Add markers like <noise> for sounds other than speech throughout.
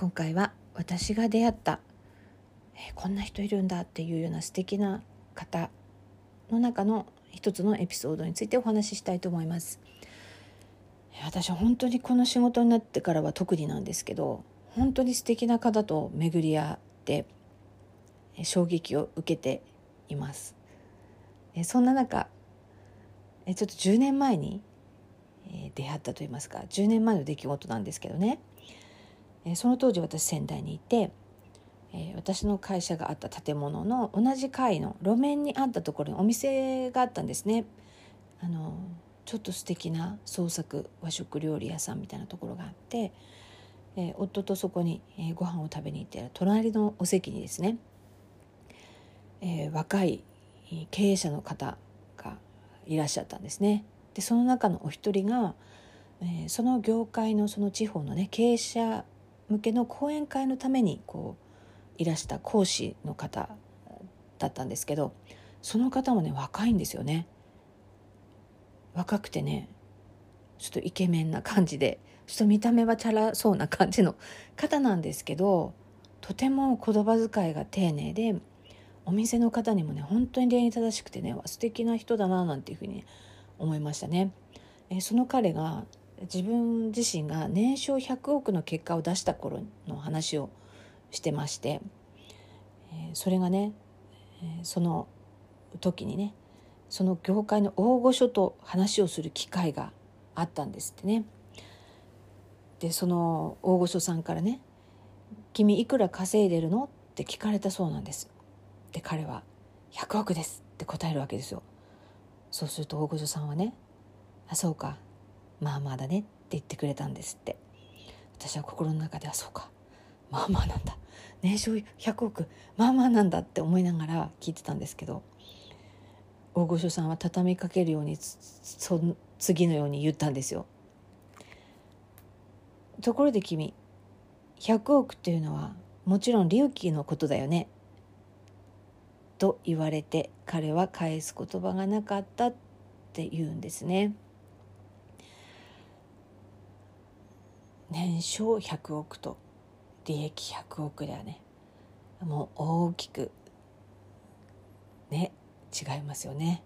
今回は私が出会ったえこんな人いるんだっていうような素敵な方の中の一つのエピソードについてお話ししたいと思います。私は本当にこの仕事になってからは特になんですけど本当に素敵な方と巡り合って衝撃を受けています。そんな中ちょっと10年前に出会ったといいますか10年前の出来事なんですけどね。その当時私仙台にいてえ私の会社があった建物の同じ階の路面にあったところにお店があったんですね。あのちょっと素敵な創作和食料理屋さんみたいなところがあって、え夫とそこに、えご飯を食べに行って隣のお席にですね、えー、若い経営者の方がいらっしゃったんですね。でその中のお一人が、えー、その業界のその地方のね経営者向けの講演会のためにこういらした講師の方だったんですけどその方もね若いんですよね若くてねちょっとイケメンな感じでちょっと見た目はチャラそうな感じの方なんですけどとても言葉遣いが丁寧でお店の方にもね本当に礼儀正しくてね素敵な人だななんていうふうに思いましたね。えその彼が自分自身が年商100億の結果を出した頃の話をしてまして、それがね、その時にねその業界の大御所と話をする機会があったんですってね。でその大御所さんからね「君いくら稼いでるの?」って聞かれたそうなんです。で彼は「100億です」って答えるわけですよ。そうすると大御所さんはね「あそうかまあまあだねって言ってくれたんですって。私は心の中ではそうか。まあまあなんだ。年商100億まあまあなんだって思いながら聞いてたんですけど。大御所さんは畳みかけるようにそ次のように言ったんですよ。ところで君100億っていうのはもちろん隆起のことだよね。と言われて彼は返す言葉がなかったって言うんですね。年商100億と利益100億ではねもう大きくね違いますよね。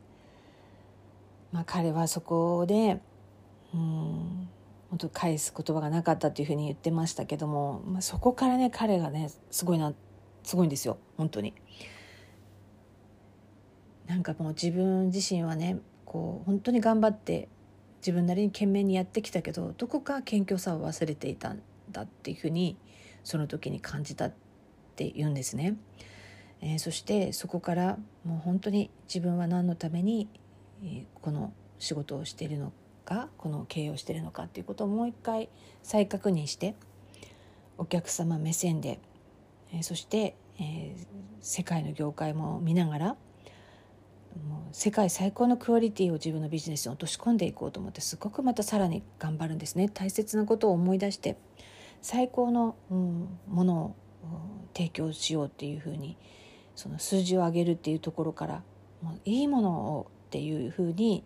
まあ、彼はそこでうん本当返す言葉がなかったというふうに言ってましたけども、まあ、そこからね彼がねすごいなすごいんですよ本当に。なんかもう自分自身はねこう本当に頑張って自分なりに懸命にやってきたけどどこか謙虚さを忘れていたんだっていうふうにその時に感じたって言うんですね。えー、そしてそこからもう本当に自分は何のために、えー、この仕事をしているのかこの経営をしているのかっていうことをもう一回再確認してお客様目線で、えー、そして、え世界の業界も見ながら世界最高のクオリティを自分のビジネスに落とし込んでいこうと思ってすごくまたさらに頑張るんですね大切なことを思い出して最高の、うん、ものを提供しようっていうふうにその数字を上げるっていうところからもういいものをっていうふうに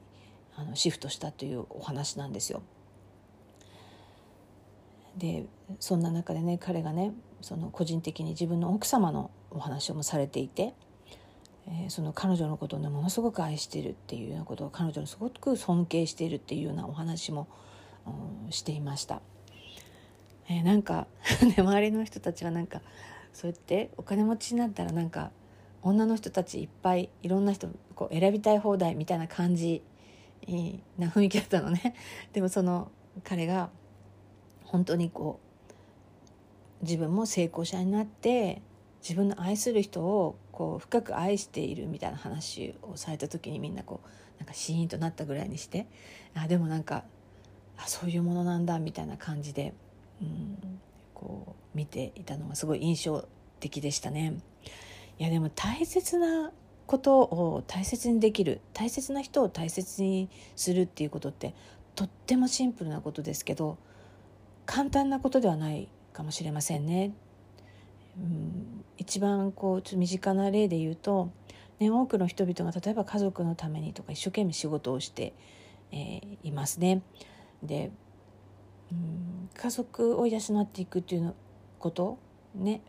あのシフトしたというお話なんですよ。でそんな中でね彼がねその個人的に自分の奥様のお話をもされていてえー、その彼女のことをねものすごく愛しているっていうようなことを彼女のすごく尊敬しているっていうようなお話も、うん、していました。えー、なんか、<laughs> 周りの人たちはなんかそうやってお金持ちになったらなんか女の人たちいっぱいいろんな人こう選びたい放題みたいな感じな雰囲気だったのね。<laughs> でもその彼が本当にこう自分も成功者になって自分の愛する人をこう深く愛しているみたいな話をされた時にみんなこうなんかシーンとなったぐらいにしてあでもなんかあそういうものなんだみたいな感じで、うん、こう見ていたのがすごい印象的でしたね。いやでも大切なことを大切にできる大切な人を大切にするっていうことってとってもシンプルなことですけど簡単なことではないかもしれませんね。うん、一番こう身近な例で言うと、ね、多くの人々が例えば家族のためにとか一生懸命仕事をして、えー、いますね。で、うん、家族を養っていくっていうのことね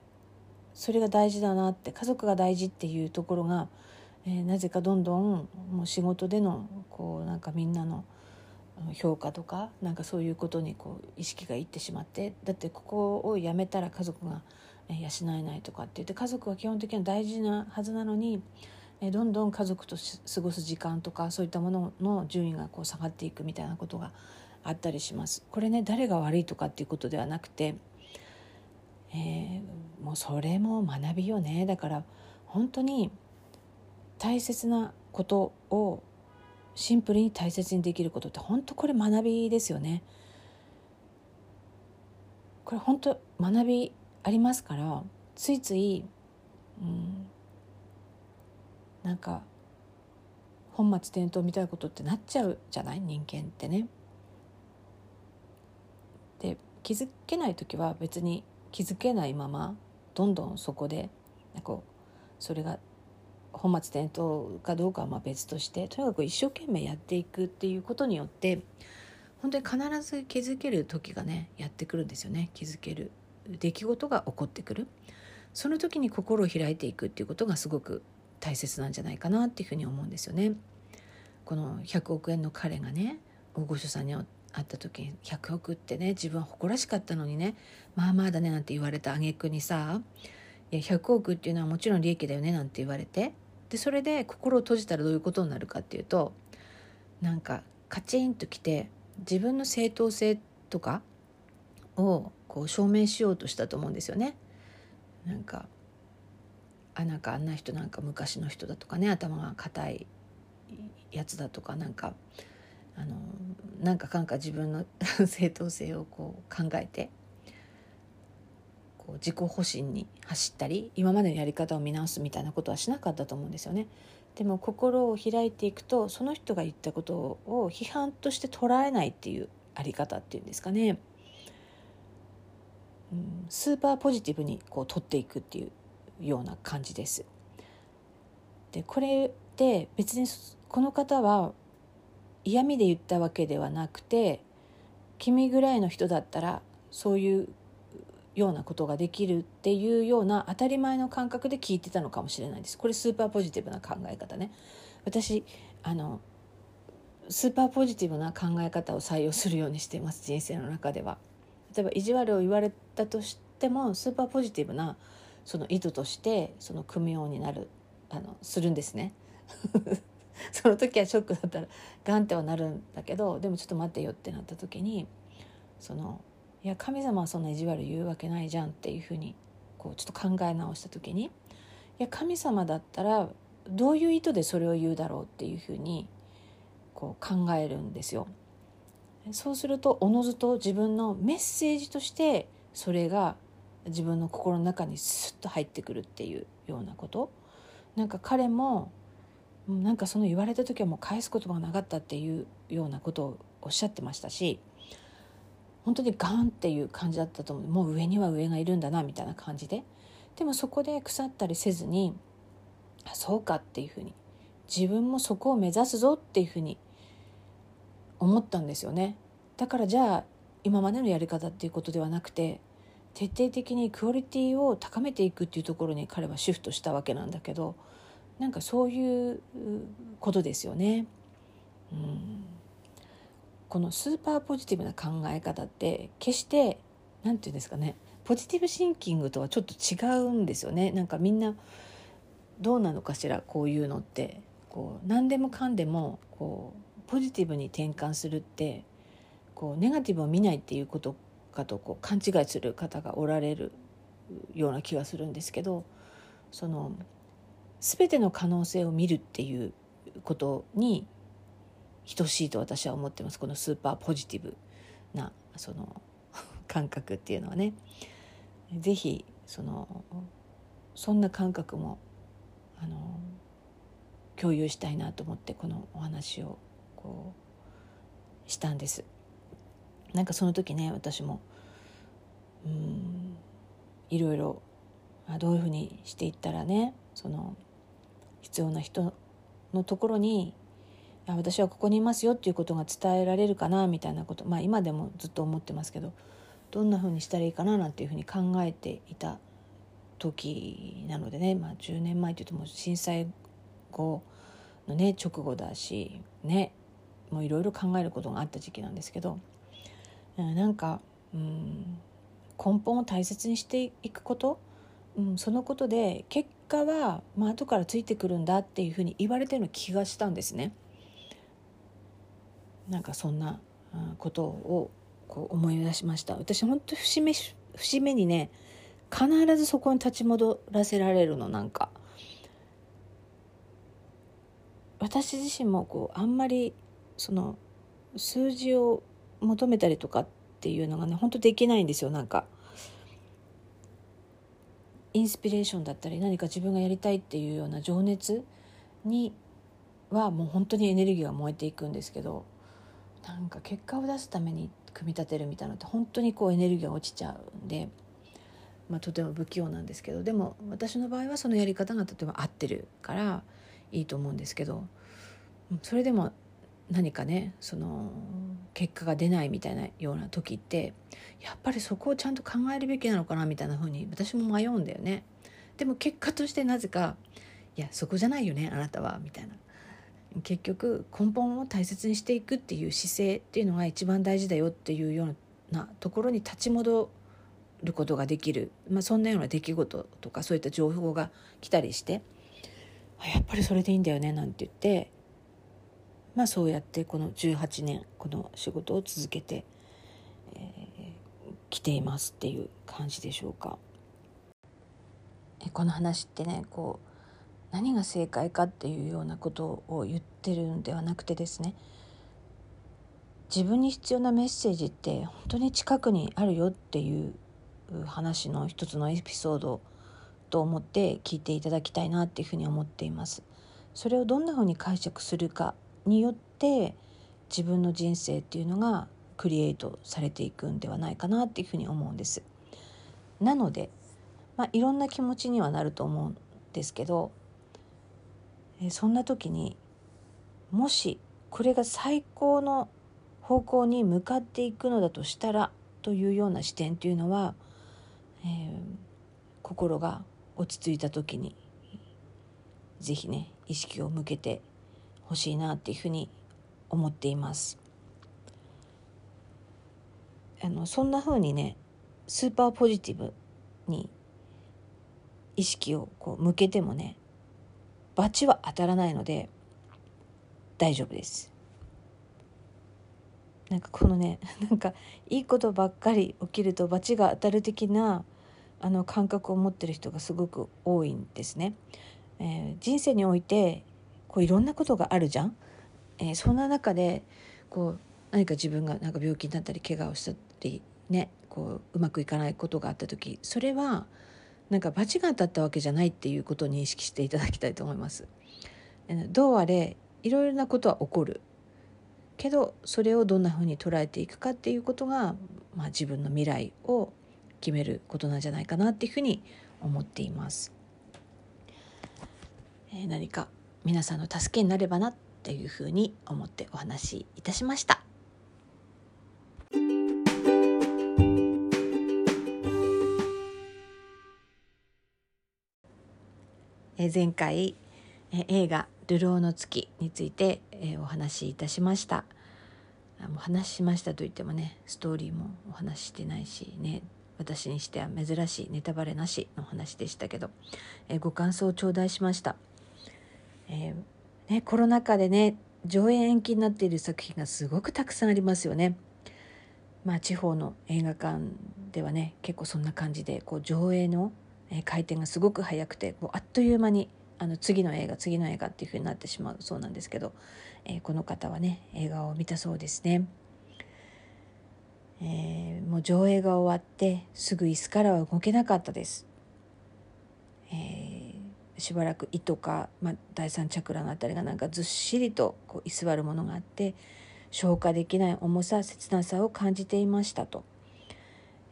それが大事だなって家族が大事っていうところが、えー、なぜかどんどんもう仕事でのこうなんかみんなの評価とかなんかそういうことにこう意識がいってしまってだってここを辞めたら家族が養えないとかって言って家族は基本的には大事なはずなのにどんどん家族と過ごす時間とかそういったものの順位がこう下がっていくみたいなことがあったりします。これね誰が悪いとかっていうことではなくて、えー、もうそれも学びよねだから本当に大切なことをシンプルに大切にできることって本当これ学びですよね。これ本当学びありますからついつい、うん、なんか本末転倒みたいなことってなっちゃうじゃない？人間ってね。で気づけない時は別に気づけないままどんどんそこでこうそれが本末転倒かどうかはまあ別としてとにかく一生懸命やっていくっていうことによって本当に必ず気づける時がねやってくるんですよね。気づける。出来事が起こってくるその時に心を開いていくっていうことがすごく大切なんじゃないかなっていうふうに思うんですよね。この100億円の彼がね大御所さんに会った時に100億ってね自分は誇らしかったのにねまあまあだねなんて言われた挙句にさいや100億っていうのはもちろん利益だよねなんて言われてでそれで心を閉じたらどういうことになるかっていうとなんかカチンときて自分の正当性とかをこう証明しようとしたと思うんですよね。なんかあなんかあんな人なんか昔の人だとかね頭が硬いやつだとかなんかあのなんかかんか自分の <laughs> 正当性をこう考えてこう自己保身に走ったり今までのやり方を見直すみたいなことはしなかったと思うんですよね。でも心を開いていくとその人が言ったことを批判として捉えないっていうあり方っていうんですかね、うん、スーパーポジティブにこう取っていくっていうような感じです。でこれで別にこの方は嫌味で言ったわけではなくて君ぐらいの人だったらそういうようなことができるっていうような当たり前の感覚で聞いてたのかもしれないです。これスーパーポジティブな考え方ね。私あのスーパーポジティブな考え方を採用するようにしています人生の中では。例えば意地悪を言われたとしてもスーパーポジティブなその意図としてその組むようになるあのするんですね <laughs> その時はショックだったらガンってはなるんだけどでもちょっと待ってよってなった時にそのいや神様はそんな意地悪言うわけないじゃんっていうふうにこうちょっと考え直した時にいや神様だったらどういう意図でそれを言うだろうっていうふうにこう考えるんですよ。そうするとおのずと自分のメッセージとしてそれが自分の心の中にスッと入ってくるっていうようなこと。なんか彼もなんかその言われた時はもう返す言葉がなかったっていうようなことをおっしゃってましたし本当にガンっていう感じだったと思う。もう上には上がいるんだなみたいな感じで。でもそこで腐ったりせずにあそうかっていうふうに。自分もそこを目指すぞっていうふうに思ったんですよね。だからじゃあ今までのやり方っていうことではなくて徹底的にクオリティを高めていくっていうところに彼はシフトしたわけなんだけどなんかそういうことですよね。うん。このスーパーポジティブな考え方って決して何て言うんですかねポジティブシンキングとはちょっと違うんですよね。なんかみんなどうなのかしらこういうのって。こう何でもかんでもこうポジティブに転換するってこうネガティブを見ないっていうことかとこう勘違いする方がおられるような気がするんですけどその全ての可能性を見るっていうことに等しいと私は思ってますこのスーパーポジティブなその <laughs> 感覚っていうのはね。是非そのそんな感覚もあの共有したいなと思ってこのお話をこうしたんです。なんかその時ね私もうんいろいろどういうふうにしていったらねその必要な人のところに私はここにいますよっていうことが伝えられるかなみたいなことまあ今でもずっと思ってますけどどんなふうにしたらいいかななんていうふうに考えていた時なのでね、まあ、10年前っていうともう震災後のね直後だしねもういろいろ考えることがあった時期なんですけどなんかうん根本を大切にしていくこと、うん、そのことで結果は、まあ後からついてくるんだっていうふうに言われてる気がしたんですね。なんかそんなことをこう思い出しました私本当節目節目にね必ずそこに立ち戻らせられるのなんか私自身もこうあんまりその数字を求めたりとかっていうのがね本当できないんですよなんか。インスピレーションだったり何か自分がやりたいっていうような情熱にはもう本当にエネルギーが燃えていくんですけどなんか結果を出すために組み立てるみたいなのって本当にこうエネルギーが落ちちゃうんで、まあ、とても不器用なんですけどでも私の場合はそのやり方がとても合ってるからいいと思うんですけどそれでも何かねその結果が出ないみたいなような時ってやっぱりそこをちゃんと考えるべきなのかなみたいな風に私も迷うんだよね。でも結果としてなぜか「いやそこじゃないよねあなたは」みたいな結局根本を大切にしていくっていう姿勢っていうのが一番大事だよっていうようなところに立ち戻ることができる、まあ、そんなような出来事とかそういった情報が来たりしてやっぱりそれでいいんだよねなんて言ってまあそうやってこの18年この仕事を続けてき、えー、ていますっていう感じでしょうか。この話ってねこう何が正解かっていうようなことを言ってるんではなくてですね自分に必要なメッセージって本当に近くにあるよっていう話の一つのエピソードと思って聞いていただきたいなっていうふうに思っています。それをどんなふうに解釈するかによって自分の人生っていうのがクリエイトされていくんではないかなっていうふうに思うんです。なので、まあ、いろんな気持ちにはなると思うんですけどそんな時にもしこれが最高の方向に向かっていくのだとしたらというような視点というのは、えー、心が落ち着いた時に是非ね意識を向けてほしいなっていうふうに思っています。あのそんな風にねスーパーポジティブに意識をこう向けてもね罰は当たらないので大丈夫ですなんかこのね <laughs> なんかいいことばっかり起きると罰が当たる的なあの感覚を持ってる人がすごく多いんですね。えー、人生においてこういろんなことがあるじゃん。えー、そんな中でこう何か自分がなんか病気になったり怪我をしたりねこううまくいかないことがあった時それはなんか罰が当たったわけじゃないっていうことを認識していただきたいと思います。どうあれいろいろなことは起こるけどそれをどんなふうに捉えていくかっていうことが、まあ、自分の未来を決めることなんじゃないかなっていうふうに思っています。えー、何か皆さんの助けになればなっていうふうに思ってお話しいたしました。え前回、え映画「流浪の月」について、えお話しいたしましたもう話しましたといってもねストーリーもお話ししてないしね私にしては珍しいネタバレなしの話でしたけど、えご感想を頂戴しました、えー、ね、コロナ禍でね上映延期になっている作品がすごくたくさんありますよねまあ地方の映画館ではね結構そんな感じでこう上映の回転がすごく速くてもうあっという間にあの次の映画次の映画っていう風になってしまうそうなんですけど、えー、この方はね映画を見たそうですね。えー、もう上映が終わってすぐ椅子からは動けなかったです、しばらく胃とか、まあ、第三チャクラのあたりがなんかずっしりとこう居座るものがあって消化できない重さ切なさを感じていましたと、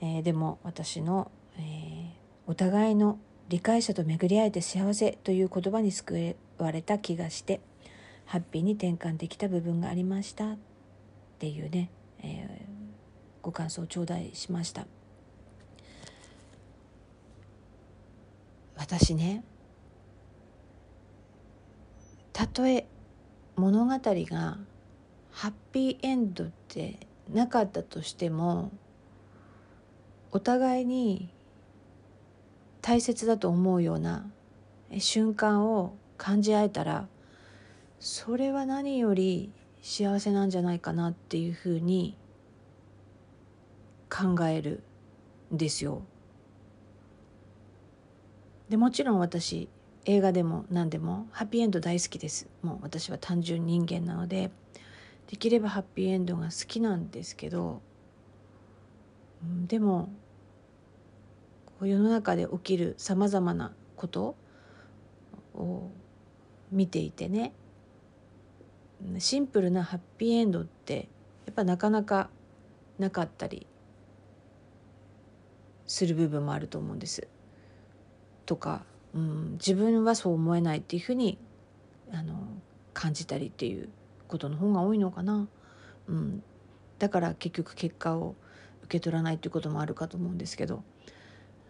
えー、でも私の、えー、お互いの理解者と巡り合えて幸せという言葉に救われた気がしてハッピーに転換できた部分がありましたっていうね、えー、ご感想を頂戴しました。私ねたとえ物語がハッピーエンドってなかったとしてもお互いに大切だと思うような瞬間を感じ合えたらそれは何より幸せなんじゃないかなっていうふうに考えるんですよ。でもちろん私映画でも何でもハッピーエンド大好きです。もう私は単純人間なので。できればハッピーエンドが好きなんですけど。でも世の中で起きるさまざまなことを見ていてね。シンプルなハッピーエンドってやっぱなかなかなかったりする部分もあると思うんです。とか、うん、自分はそう思えないっていうふうにあの感じたりっていうことの方が多いのかな。うん、だから結局結果を受け取らないっていうこともあるかと思うんですけど、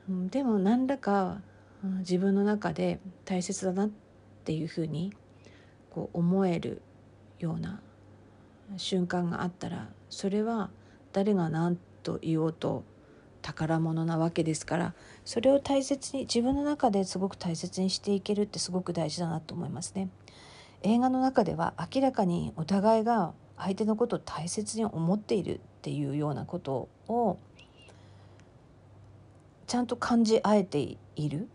うん、でも何らか、うん、自分の中で大切だなっていうふうにこう思えるような瞬間があったらそれは誰が何と言おうと宝物なわけですからそれを大切に自分の中ですごく大切にしていけるってすごく大事だなと思いますね。映画の中では明らかにお互いが相手のことを大切に思っているっていうようなことをちゃんと感じ合えている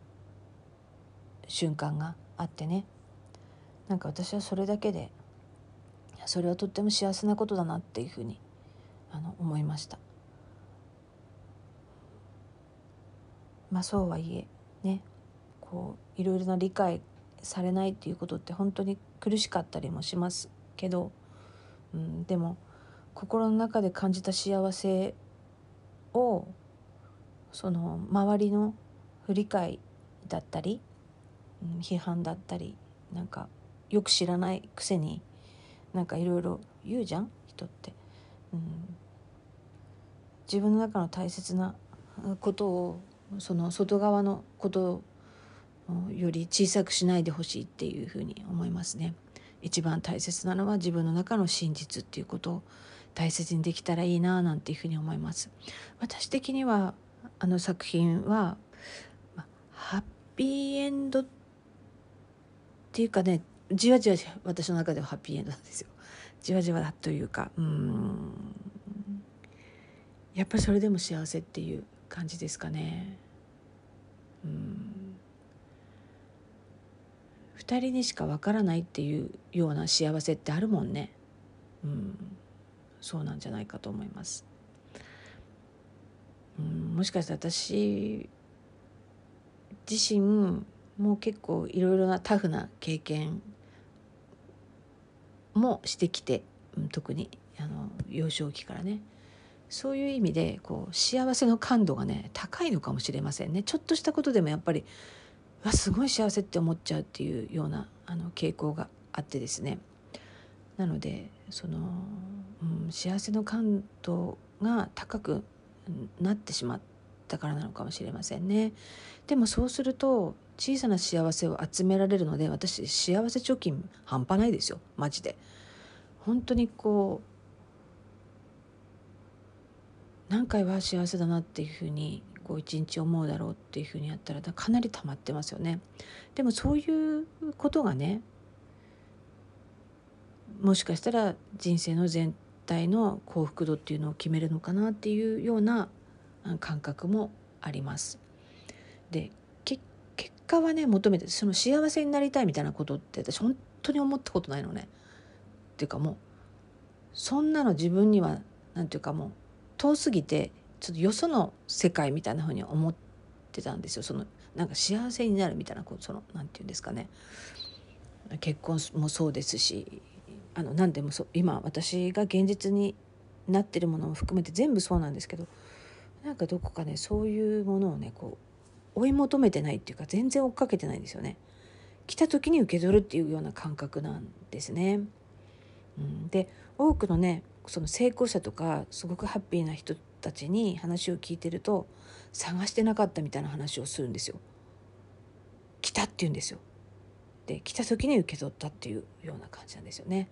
瞬間があってねなんか私はそれだけでそれはとっても幸せなことだなっていうふうにあの思いました。まあそうはいえねこういろいろな理解されないっていうことって本当に苦しかったりもしますけど、うん、でも心の中で感じた幸せをその周りの不理解だったり、うん、批判だったりなんかよく知らないくせになんかいろいろ言うじゃん人って、うん。自分の中の大切なことをその外側のことより小さくしないでほしいっていうふうに思いますね。一番大切なのは自分の中の真実っていうことを大切にできたらいいななんていうふうに思います。私的にはあの作品はハッピーエンドっていうかねじわじわ私の中ではハッピーエンドなんですよ。じわじわというかうんやっぱりそれでも幸せっていう感じですかね。うん2人にしかわからないっていうような幸せってあるもんね。うん、そうなんじゃないかと思います。うん、もしかしたら私自身も結構いろいろなタフな経験もしてきて、うん、特にあの幼少期からねそういう意味でこう幸せの感度がね高いのかもしれませんね。ちょっとしたことでもやっぱりわすごい幸せって思っちゃうっていうようなあの傾向があってですね。なのでその、うん、幸せの感度が高くなってしまったからなのかもしれませんね。でもそうすると小さな幸せを集められるので私幸せ貯金半端ないですよ。マジで。本当にこう何回は幸せだなっていうふうにこう一日思うだろうっていうふうにやったらかなり溜まってますよね。でもそういうことがねもしかしたら人生の全体の幸福度っていうのを決めるのかなっていうような感覚もあります。で結果はね求めてその幸せになりたいみたいなことって私本当に思ったことないのね。っていうかもうそんなの自分には何て言うかもう遠すぎてちょっとよその世界みたいなふうに思ってたんですよそのなんか幸せになるみたいなこうそのなんて言うんですかね結婚もそうですしあの何でもそう今私が現実になってるものも含めて全部そうなんですけどなんかどこかねそういうものをねこう追い求めてないっていうか全然追っかけてないんですよね。来た時に受け取るっていうような感覚なんですね。うん、で多くのねその成功者とかすごくハッピーな人たちに話を聞いてると探してなかったみたいな話をするんですよ。来たって言うんですよ。で来た時に受け取ったっていうような感じなんですよね。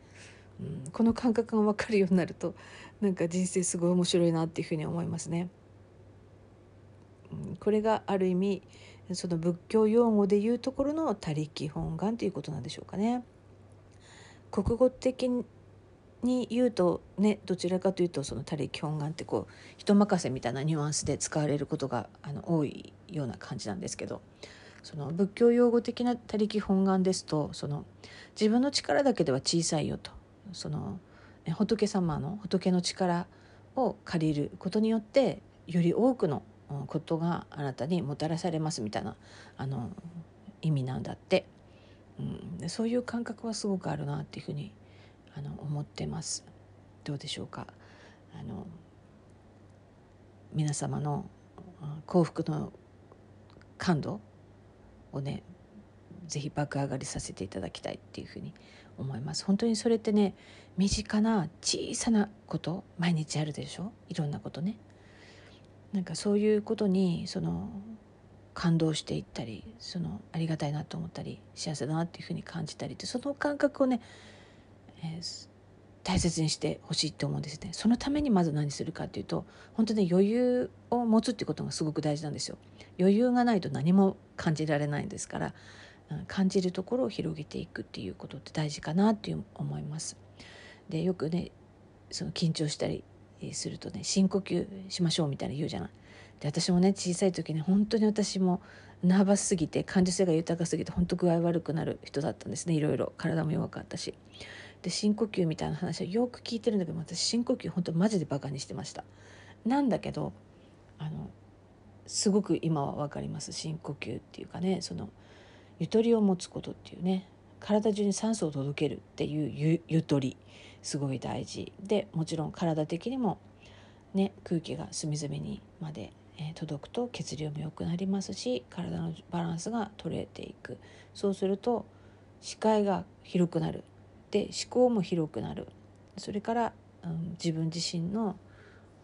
うん、この感覚が分かるようになるとなんか人生すごい面白いなっていうふうに思いますね。うん、これがある意味その仏教用語でいうところの他力本願ということなんでしょうかね。国語的に言うとねどちらかというとその他力本願ってこう人任せみたいなニュアンスで使われることがあの多いような感じなんですけどその仏教用語的な他力本願ですとその自分の力だけでは小さいよとその仏様の仏の力を借りることによってより多くのことがあなたにもたらされますみたいなあの意味なんだって、うん、そういう感覚はすごくあるなっていうふうにあの思ってます。どうでしょうか？あの皆様の幸福の感度をねぜひ爆上がりさせていただきたいっていうふうに思います。本当にそれってね身近な小さなこと毎日あるでしょ？いろんなことね。なんかそういうことにその感動していったりそのありがたいなと思ったり幸せだなっていうふうに感じたりってその感覚をね、えー、大切にしてほしいと思うんですねそのためにまず何するかっていうと本当に余裕を持つってことがすごく大事なんですよ余裕がないと何も感じられないんですから感じるところを広げていくっていうことって大事かなっていう思いますでよくねその緊張したりするとね深呼吸しましょうみたいな言うじゃない。で私もね小さい時ね本当に私もナーバスすぎて感受性が豊かすぎて本当具合悪くなる人だったんですねいろいろ体も弱かったし。で深呼吸みたいな話はよく聞いてるんだけど私深呼吸本当マジでバカにしてました。なんだけどあのすごく今は分かります深呼吸っていうかねそのゆとりを持つことっていうね体中に酸素を届けるっていうゆとりすごい大事。でもちろん体的にも、ね、空気が隅々にまで、え届くと血流も良くなりますし体のバランスが取れていく。そうすると視界が広くなる。で思考も広くなるそれから、うん、自分自身の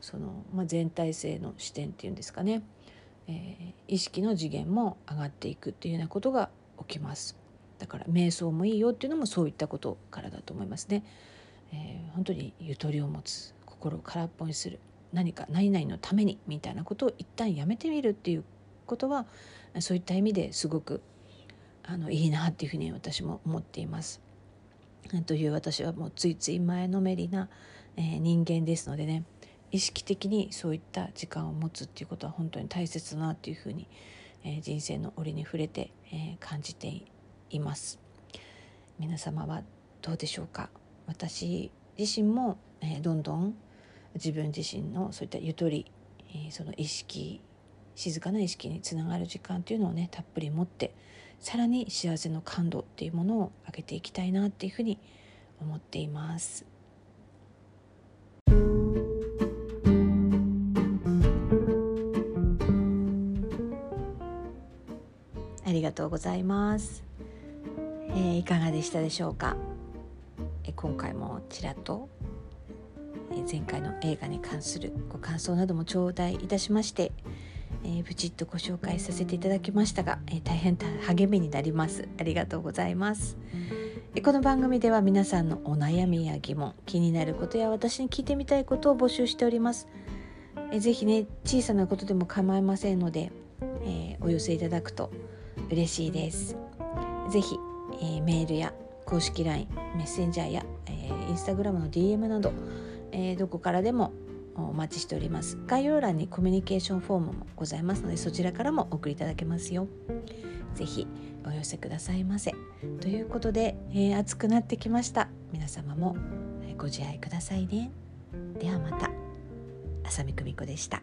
その、まあ、全体性の視点っていうんですかね、えー、意識の次元も上がっていくっていうようなことが起きますだから瞑想もいいよっていうのもそういったことからだと思いますね。えー、本当にゆとりを持つ心を空っぽにする何か何々のためにみたいなことを一旦やめてみるっていうことはそういった意味ですごくあのいいなっていうふうに私も思っています。という私はもうついつい前のめりな、え、人間ですのでね意識的にそういった時間を持つっていうことは本当に大切だなっていうふうに、え、人生の折に触れて、え、感じています。皆様はどうでしょうか？私自身も、え、どんどん自分自身のそういったゆとり、その意識静かな意識につながる時間というのをねたっぷり持ってさらに幸せの感度っていうものを上げていきたいなっていうふうに思っています。ありがとうございます。えー、いかがでしたでしょうか？え今回もちらっと前回の映画に関するご感想なども頂戴いたしまして、えー、ブチッとご紹介させていただきましたが、えー、大変励みになります。ありがとうございます、えこの番組では皆さんのお悩みや疑問気になることや私に聞いてみたいことを募集しております、えー、ぜひね小さなことでも構いませんので、えお寄せいただくと嬉しいです。ぜひ、えメールや公式 LINE メッセンジャーや、えー、インスタグラムの DM など、えー、どこからでもお待ちしております。概要欄にコミュニケーションフォームもございますのでそちらからもお送りいただけますよ。ぜひお寄せくださいませ。ということで、えー、暑くなってきました。皆様もご自愛くださいね。ではまた浅見久美子でした。